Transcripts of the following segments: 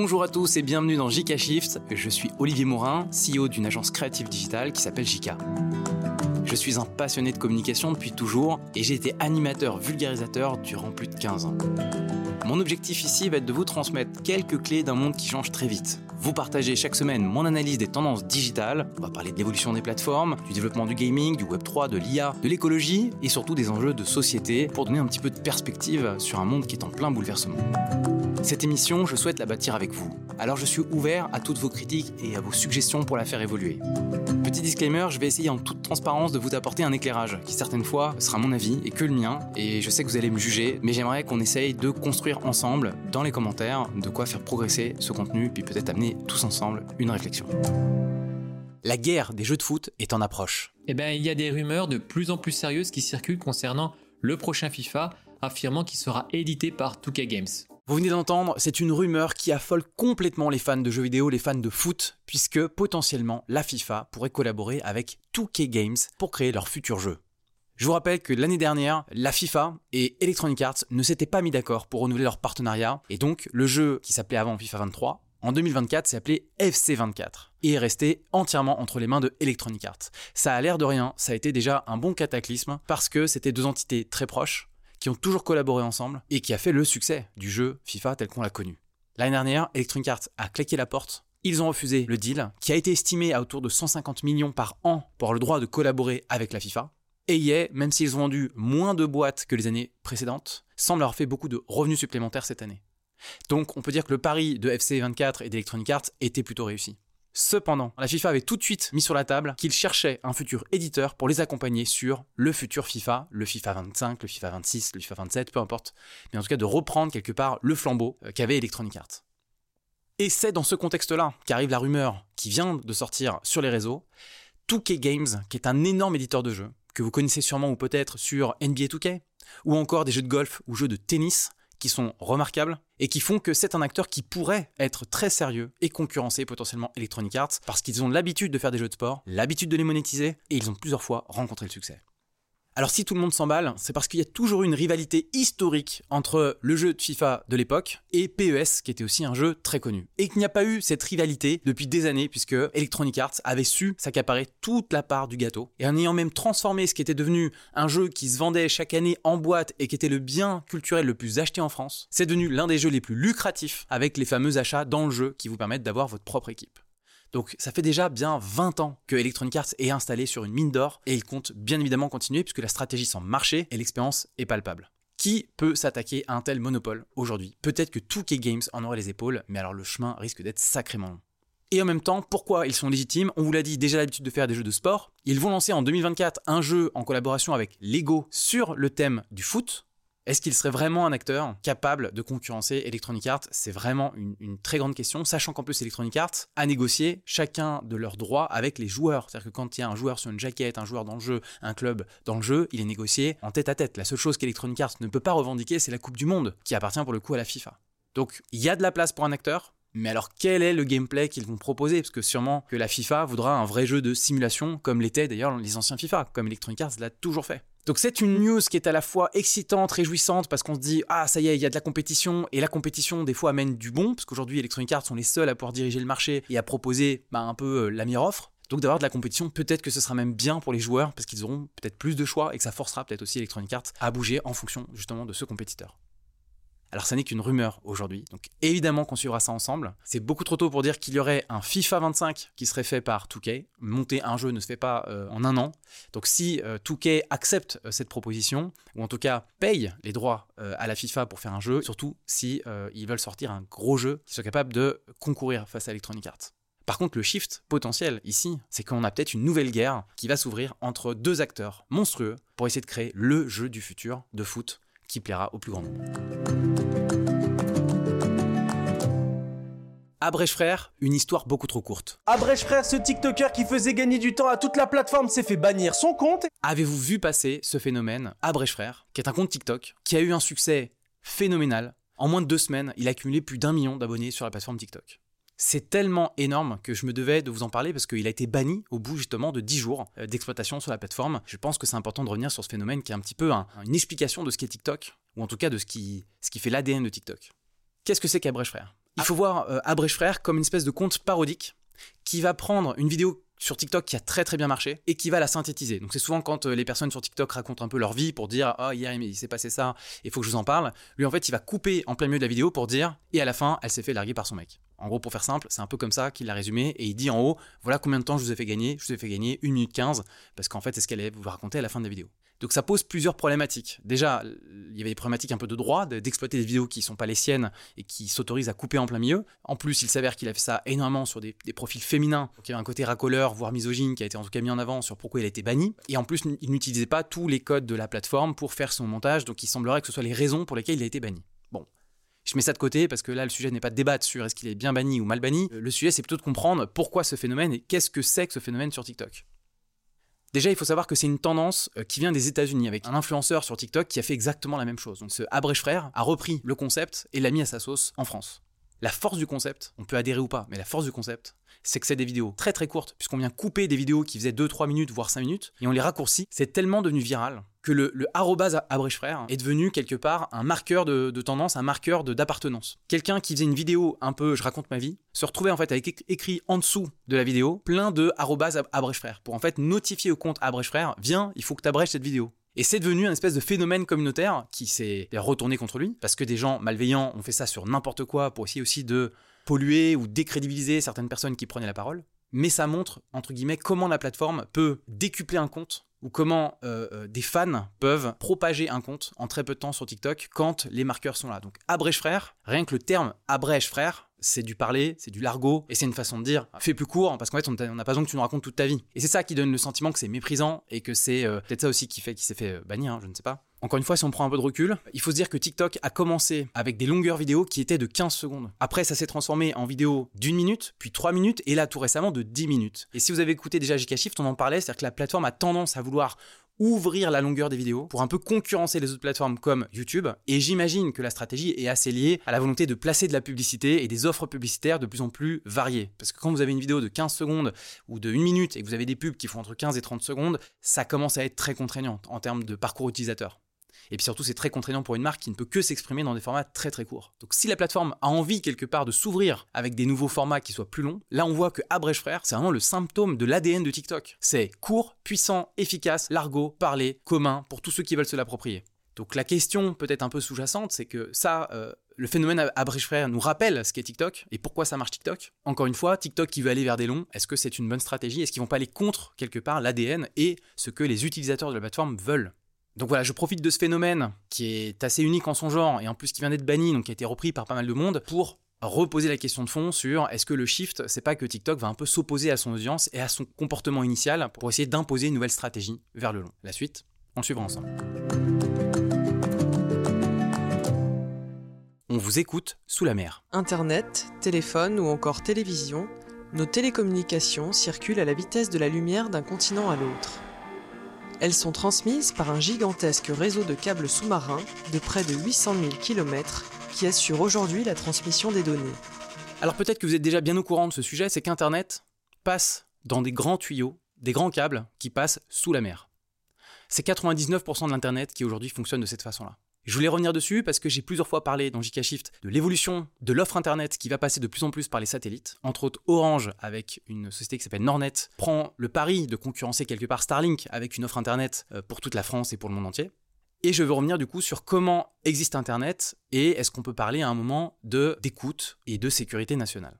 Bonjour à tous et bienvenue dans JK Shift. Je suis Olivier Morin, CEO d'une agence créative digitale qui s'appelle JK. Je suis un passionné de communication depuis toujours et j'ai été animateur vulgarisateur durant plus de 15 ans. Mon objectif ici va être de vous transmettre quelques clés d'un monde qui change très vite. Vous partagez chaque semaine mon analyse des tendances digitales, on va parler de l'évolution des plateformes, du développement du gaming, du Web3, de l'IA, de l'écologie et surtout des enjeux de société pour donner un petit peu de perspective sur un monde qui est en plein bouleversement. Cette émission, je souhaite la bâtir avec vous. Alors je suis ouvert à toutes vos critiques et à vos suggestions pour la faire évoluer. Petit disclaimer, je vais essayer en toute transparence de vous apporter un éclairage qui certaines fois sera mon avis et que le mien, et je sais que vous allez me juger, mais j'aimerais qu'on essaye de construire ensemble, dans les commentaires, de quoi faire progresser ce contenu, puis peut-être amener tous ensemble une réflexion. La guerre des jeux de foot est en approche. Eh bien, il y a des rumeurs de plus en plus sérieuses qui circulent concernant le prochain FIFA, affirmant qu'il sera édité par 2K Games. Vous venez d'entendre, c'est une rumeur qui affole complètement les fans de jeux vidéo, les fans de foot, puisque potentiellement la FIFA pourrait collaborer avec 2K Games pour créer leur futur jeu. Je vous rappelle que l'année dernière, la FIFA et Electronic Arts ne s'étaient pas mis d'accord pour renouveler leur partenariat, et donc le jeu qui s'appelait avant FIFA 23, en 2024 s'est appelé FC 24 et est resté entièrement entre les mains de Electronic Arts. Ça a l'air de rien, ça a été déjà un bon cataclysme parce que c'était deux entités très proches qui ont toujours collaboré ensemble et qui a fait le succès du jeu FIFA tel qu'on l'a connu. L'année dernière, Electronic Arts a claqué la porte. Ils ont refusé le deal, qui a été estimé à autour de 150 millions par an pour le droit de collaborer avec la FIFA. Et EA, même s'ils ont vendu moins de boîtes que les années précédentes, semble avoir fait beaucoup de revenus supplémentaires cette année. Donc on peut dire que le pari de FC24 et d'Electronic Arts était plutôt réussi. Cependant, la FIFA avait tout de suite mis sur la table qu'ils cherchaient un futur éditeur pour les accompagner sur le futur FIFA, le FIFA 25, le FIFA 26, le FIFA 27, peu importe, mais en tout cas de reprendre quelque part le flambeau euh, qu'avait Electronic Arts. Et c'est dans ce contexte-là qu'arrive la rumeur qui vient de sortir sur les réseaux, 2K Games, qui est un énorme éditeur de jeux, que vous connaissez sûrement ou peut-être sur NBA 2K, ou encore des jeux de golf ou jeux de tennis, qui sont remarquables et qui font que c'est un acteur qui pourrait être très sérieux et concurrencer potentiellement Electronic Arts parce qu'ils ont l'habitude de faire des jeux de sport, l'habitude de les monétiser et ils ont plusieurs fois rencontré le succès. Alors si tout le monde s'emballe, c'est parce qu'il y a toujours une rivalité historique entre le jeu de FIFA de l'époque et PES, qui était aussi un jeu très connu. Et qu'il n'y a pas eu cette rivalité depuis des années, puisque Electronic Arts avait su s'accaparer toute la part du gâteau. Et en ayant même transformé ce qui était devenu un jeu qui se vendait chaque année en boîte et qui était le bien culturel le plus acheté en France, c'est devenu l'un des jeux les plus lucratifs avec les fameux achats dans le jeu qui vous permettent d'avoir votre propre équipe. Donc ça fait déjà bien 20 ans que Electronic Arts est installé sur une mine d'or et il compte bien évidemment continuer puisque la stratégie sans marché et l'expérience est palpable. Qui peut s'attaquer à un tel monopole aujourd'hui? Peut-être que 2K Games en aurait les épaules, mais alors le chemin risque d'être sacrément long. Et en même temps, pourquoi ils sont légitimes? On vous l'a dit, déjà l'habitude de faire des jeux de sport. Ils vont lancer en 2024 un jeu en collaboration avec Lego sur le thème du foot. Est-ce qu'il serait vraiment un acteur capable de concurrencer Electronic Arts? C'est vraiment une, très grande question, sachant qu'en plus Electronic Arts a négocié chacun de leurs droits avec les joueurs. C'est-à-dire que quand il y a un joueur sur une jaquette, un joueur dans le jeu, un club dans le jeu, il est négocié en tête à tête. La seule chose qu'Electronic Arts ne peut pas revendiquer, c'est la Coupe du Monde, qui appartient pour le coup à la FIFA. Donc il y a de la place pour un acteur, mais alors quel est le gameplay qu'ils vont proposer? Parce que sûrement que la FIFA voudra un vrai jeu de simulation, comme l'était d'ailleurs les anciens FIFA, comme Electronic Arts l'a toujours fait. Donc c'est une news qui est à la fois excitante, réjouissante, parce qu'on se dit, ah ça y est, il y a de la compétition, et la compétition des fois amène du bon, parce qu'aujourd'hui Electronic Arts sont les seuls à pouvoir diriger le marché et à proposer bah, un peu euh, la meilleure offre. Donc d'avoir de la compétition, peut-être que ce sera même bien pour les joueurs, parce qu'ils auront peut-être plus de choix, et que ça forcera peut-être aussi Electronic Arts à bouger en fonction justement de ce compétiteur. Alors ça n'est qu'une rumeur aujourd'hui, donc évidemment qu'on suivra ça ensemble. C'est beaucoup trop tôt pour dire qu'il y aurait un FIFA 25 qui serait fait par 2K. Monter un jeu ne se fait pas euh, en un an. Donc si 2K euh, accepte euh, cette proposition, ou en tout cas paye les droits à la FIFA pour faire un jeu, surtout si ils veulent sortir un gros jeu qui soit capable de concourir face à Electronic Arts. Par contre, le shift potentiel ici, c'est qu'on a peut-être une nouvelle guerre qui va s'ouvrir entre deux acteurs monstrueux pour essayer de créer le jeu du futur de foot qui plaira au plus grand nombre. Abrèche Frère, une histoire beaucoup trop courte. Abrèche Frère, ce TikToker qui faisait gagner du temps à toute la plateforme s'est fait bannir son compte. Avez-vous vu passer ce phénomène? Abrèche Frère, qui est un compte TikTok, qui a eu un succès phénoménal. En moins de deux semaines, il a accumulé plus d'un million d'abonnés sur la plateforme TikTok. C'est tellement énorme que je me devais de vous en parler parce qu'il a été banni au bout justement de 10 jours euh, d'exploitation sur la plateforme. Je pense que c'est important de revenir sur ce phénomène qui est un petit peu une explication de ce qu'est TikTok, ou en tout cas de ce qui, ce qui fait l'ADN de TikTok. Qu'est-ce que c'est qu'Abrèche Frère Il faut voir euh, Abrèche Frère comme une espèce de compte parodique qui va prendre une vidéo sur TikTok qui a très très bien marché et qui va la synthétiser. Donc c'est souvent quand euh, les personnes sur TikTok racontent un peu leur vie pour dire ah hier il s'est passé ça, il faut que je vous en parle. Lui en fait il va couper en plein milieu de la vidéo pour dire et à la fin elle s'est fait larguer par son mec. En gros pour faire simple c'est un peu comme ça qu'il l'a résumé et il dit en haut voilà combien de temps je vous ai fait gagner, je vous ai fait gagner 1 minute 15 parce qu'en fait c'est ce qu'elle allait vous raconter à la fin de la vidéo. Donc ça pose plusieurs problématiques. Déjà, il y avait des problématiques un peu de droit, d'exploiter des vidéos qui ne sont pas les siennes et qui s'autorisent à couper en plein milieu. En plus, il s'avère qu'il a fait ça énormément sur des, profils féminins. Donc il y avait un côté racoleur, voire misogyne, qui a été en tout cas mis en avant sur pourquoi il a été banni. Et en plus, il n'utilisait pas tous les codes de la plateforme pour faire son montage, donc il semblerait que ce soit les raisons pour lesquelles il a été banni. Je mets ça de côté parce que là, le sujet n'est pas de débattre sur est-ce qu'il est bien banni ou mal banni. Le sujet, c'est plutôt de comprendre pourquoi ce phénomène et qu'est-ce que c'est que ce phénomène sur TikTok. Déjà, il faut savoir que c'est une tendance euh, qui vient des États-Unis avec un influenceur sur TikTok qui a fait exactement la même chose. Donc ce Abrèche Frère a repris le concept et l'a mis à sa sauce en France. La force du concept, on peut adhérer ou pas, mais la force du concept, c'est que c'est des vidéos très très courtes, puisqu'on vient couper des vidéos qui faisaient 2-3 minutes, voire 5 minutes, et on les raccourcit. C'est tellement devenu viral que le, le frère est devenu quelque part un marqueur de, tendance, un marqueur d'appartenance. Quelqu'un qui faisait une vidéo un peu je raconte ma vie, se retrouvait en fait avec écrit en dessous de la vidéo plein de arrobase frère pour en fait notifier au compte frère, viens, il faut que tu abrèges cette vidéo. Et c'est devenu un espèce de phénomène communautaire qui s'est retourné contre lui, parce que des gens malveillants ont fait ça sur n'importe quoi pour essayer aussi de polluer ou décrédibiliser certaines personnes qui prenaient la parole. Mais ça montre, entre guillemets, comment la plateforme peut décupler un compte ou comment euh, euh, des fans peuvent propager un compte en très peu de temps sur TikTok quand les marqueurs sont là. Donc abrège frère, rien que le terme abrège frère, c'est du parler, c'est du largot, et c'est une façon de dire fais plus court, parce qu'en fait on n'a pas besoin que tu nous racontes toute ta vie. Et c'est ça qui donne le sentiment que c'est méprisant, et que c'est euh, peut-être ça aussi qui fait qu'il s'est fait bannir, hein, je ne sais pas. Encore une fois, si on prend un peu de recul, il faut se dire que TikTok a commencé avec des longueurs vidéo qui étaient de 15 secondes. Après, ça s'est transformé en vidéo d'une minute, puis 3 minutes, et là tout récemment de 10 minutes. Et si vous avez écouté déjà JK Shift, on en parlait, c'est-à-dire que la plateforme a tendance à vouloir ouvrir la longueur des vidéos pour un peu concurrencer les autres plateformes comme YouTube. Et j'imagine que la stratégie est assez liée à la volonté de placer de la publicité et des offres publicitaires de plus en plus variées. Parce que quand vous avez une vidéo de 15 secondes ou de 1 minute et que vous avez des pubs qui font entre 15 et 30 secondes, ça commence à être très contraignant en termes de parcours utilisateur. Et puis surtout, c'est très contraignant pour une marque qui ne peut que s'exprimer dans des formats très très courts. Donc si la plateforme a envie quelque part de s'ouvrir avec des nouveaux formats qui soient plus longs, là on voit que Abrège Frère, c'est vraiment le symptôme de l'ADN de TikTok. C'est court, puissant, efficace, largo, parler, commun pour tous ceux qui veulent se l'approprier. Donc la question peut-être un peu sous-jacente, c'est que ça, euh, le phénomène Abrège Frère nous rappelle ce qu'est TikTok et pourquoi ça marche TikTok. Encore une fois, TikTok qui veut aller vers des longs, est-ce que c'est une bonne stratégie? Est-ce qu'ils vont pas aller contre quelque part l'ADN et ce que les utilisateurs de la plateforme veulent? Donc voilà, je profite de ce phénomène qui est assez unique en son genre et en plus qui vient d'être banni, donc qui a été repris par pas mal de monde, pour reposer la question de fond sur est-ce que le shift, c'est pas que TikTok va un peu s'opposer à son audience et à son comportement initial pour essayer d'imposer une nouvelle stratégie vers le long. La suite, on suivra ensemble. On vous écoute sous la mer. Internet, téléphone ou encore télévision, nos télécommunications circulent à la vitesse de la lumière d'un continent à l'autre. Elles sont transmises par un gigantesque réseau de câbles sous-marins de près de 800 000 km qui assure aujourd'hui la transmission des données. Alors peut-être que vous êtes déjà bien au courant de ce sujet, c'est qu'Internet passe dans des grands tuyaux, des grands câbles qui passent sous la mer. C'est 99% de l'Internet qui aujourd'hui fonctionne de cette façon-là. Je voulais revenir dessus parce que j'ai plusieurs fois parlé dans JK Shift de l'évolution de l'offre Internet qui va passer de plus en plus par les satellites. Entre autres, Orange, avec une société qui s'appelle Nornet, prend le pari de concurrencer quelque part Starlink avec une offre Internet euh, pour toute la France et pour le monde entier. Et je veux revenir du coup sur comment existe Internet et est-ce qu'on peut parler à un moment de d'écoute et de sécurité nationale.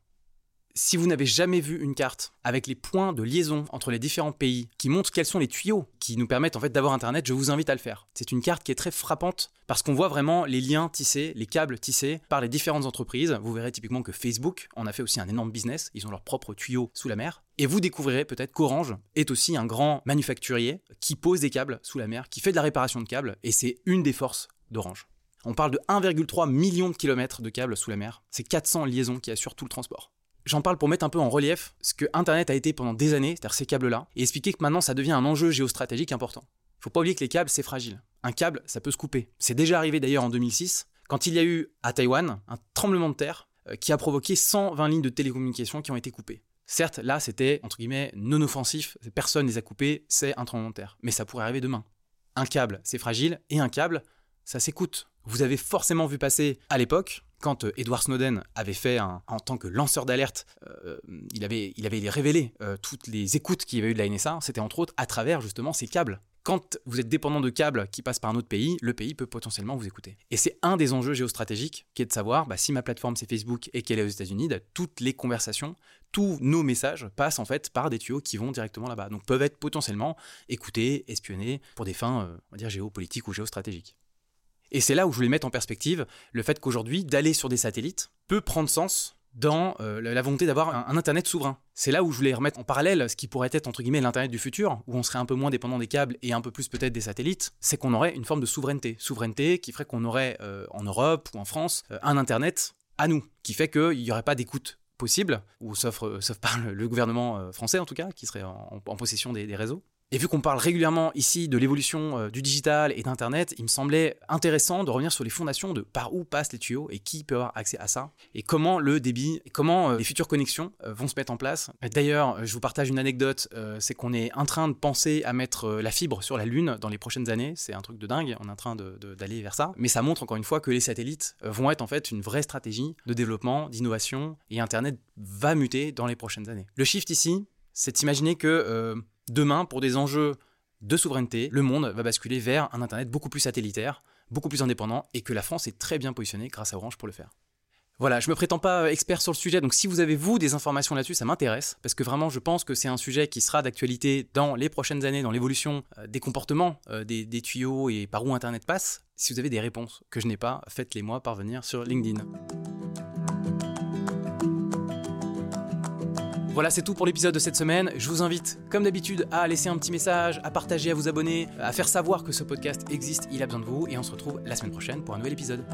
Si vous n'avez jamais vu une carte avec les points de liaison entre les différents pays qui montrent quels sont les tuyaux qui nous permettent en fait d'avoir internet, je vous invite à le faire. C'est une carte qui est très frappante parce qu'on voit vraiment les liens tissés, les câbles tissés par les différentes entreprises. Vous verrez typiquement que Facebook en a fait aussi un énorme business, ils ont leurs propres tuyaux sous la mer. Et vous découvrirez peut-être qu'Orange est aussi un grand manufacturier qui pose des câbles sous la mer, qui fait de la réparation de câbles, et c'est une des forces d'Orange. On parle de 1,3 million de kilomètres de câbles sous la mer. C'est 400 liaisons qui assurent tout le transport. J'en parle pour mettre un peu en relief ce que Internet a été pendant des années, c'est-à-dire ces câbles-là, et expliquer que maintenant ça devient un enjeu géostratégique important. Faut pas oublier que les câbles, c'est fragile. Un câble, ça peut se couper. C'est déjà arrivé d'ailleurs en 2006, quand il y a eu à Taïwan un tremblement de terre euh, qui a provoqué 120 lignes de télécommunications qui ont été coupées. Certes, là, c'était, entre guillemets, non offensif, personne ne les a coupées, c'est un tremblement de terre. Mais ça pourrait arriver demain. Un câble, c'est fragile, et un câble, ça s'écoute. Vous avez forcément vu passer à l'époque quand euh, Edward Snowden avait fait en tant que lanceur d'alerte, euh, il, avait, il avait révélé euh, toutes les écoutes qu'il y avait eu de la NSA, c'était entre autres à travers justement ces câbles. Quand vous êtes dépendant de câbles qui passent par un autre pays, le pays peut potentiellement vous écouter. Et c'est un des enjeux géostratégiques qui est de savoir bah, si ma plateforme c'est Facebook et qu'elle est aux États-Unis, bah, toutes les conversations, tous nos messages passent en fait par des tuyaux qui vont directement là-bas. Donc peuvent être potentiellement écoutés, espionnés pour des fins, on va dire géopolitiques ou géostratégiques. Et c'est là où je voulais mettre en perspective le fait qu'aujourd'hui, d'aller sur des satellites peut prendre sens dans euh, la volonté d'avoir un, Internet souverain. C'est là où je voulais remettre en parallèle ce qui pourrait être, entre guillemets, l'Internet du futur, où on serait un peu moins dépendant des câbles et un peu plus peut-être des satellites, c'est qu'on aurait une forme de souveraineté. Souveraineté qui ferait qu'on aurait euh, en Europe ou en France euh, un Internet à nous, qui fait qu'il n'y aurait pas d'écoute possible, ou sauf, sauf par le, gouvernement français en tout cas, qui serait en, possession des réseaux. Et vu qu'on parle régulièrement ici de l'évolution euh, du digital et d'Internet, il me semblait intéressant de revenir sur les fondations de par où passent les tuyaux et qui peut avoir accès à ça, et comment le débit, comment euh, les futures connexions euh, vont se mettre en place. D'ailleurs, je vous partage une anecdote, c'est qu'on est en train de penser à mettre la fibre sur la Lune dans les prochaines années, c'est un truc de dingue, on est en train d'aller vers ça, mais ça montre encore une fois que les satellites vont être en fait une vraie stratégie de développement, d'innovation, et Internet va muter dans les prochaines années. Le shift ici, c'est d'imaginer que Demain, pour des enjeux de souveraineté, le monde va basculer vers un Internet beaucoup plus satellitaire, beaucoup plus indépendant, et que la France est très bien positionnée grâce à Orange pour le faire. Voilà, je me prétends pas euh, expert sur le sujet, donc si vous avez vous des informations là-dessus, ça m'intéresse, parce que vraiment je pense que c'est un sujet qui sera d'actualité dans les prochaines années, dans l'évolution euh, des comportements euh, des, tuyaux et par où Internet passe. Si vous avez des réponses que je n'ai pas, faites-les moi parvenir sur LinkedIn. Voilà, c'est tout pour l'épisode de cette semaine. Je vous invite, comme d'habitude, à laisser un petit message, à partager, à vous abonner, à faire savoir que ce podcast existe, il a besoin de vous, et on se retrouve la semaine prochaine pour un nouvel épisode.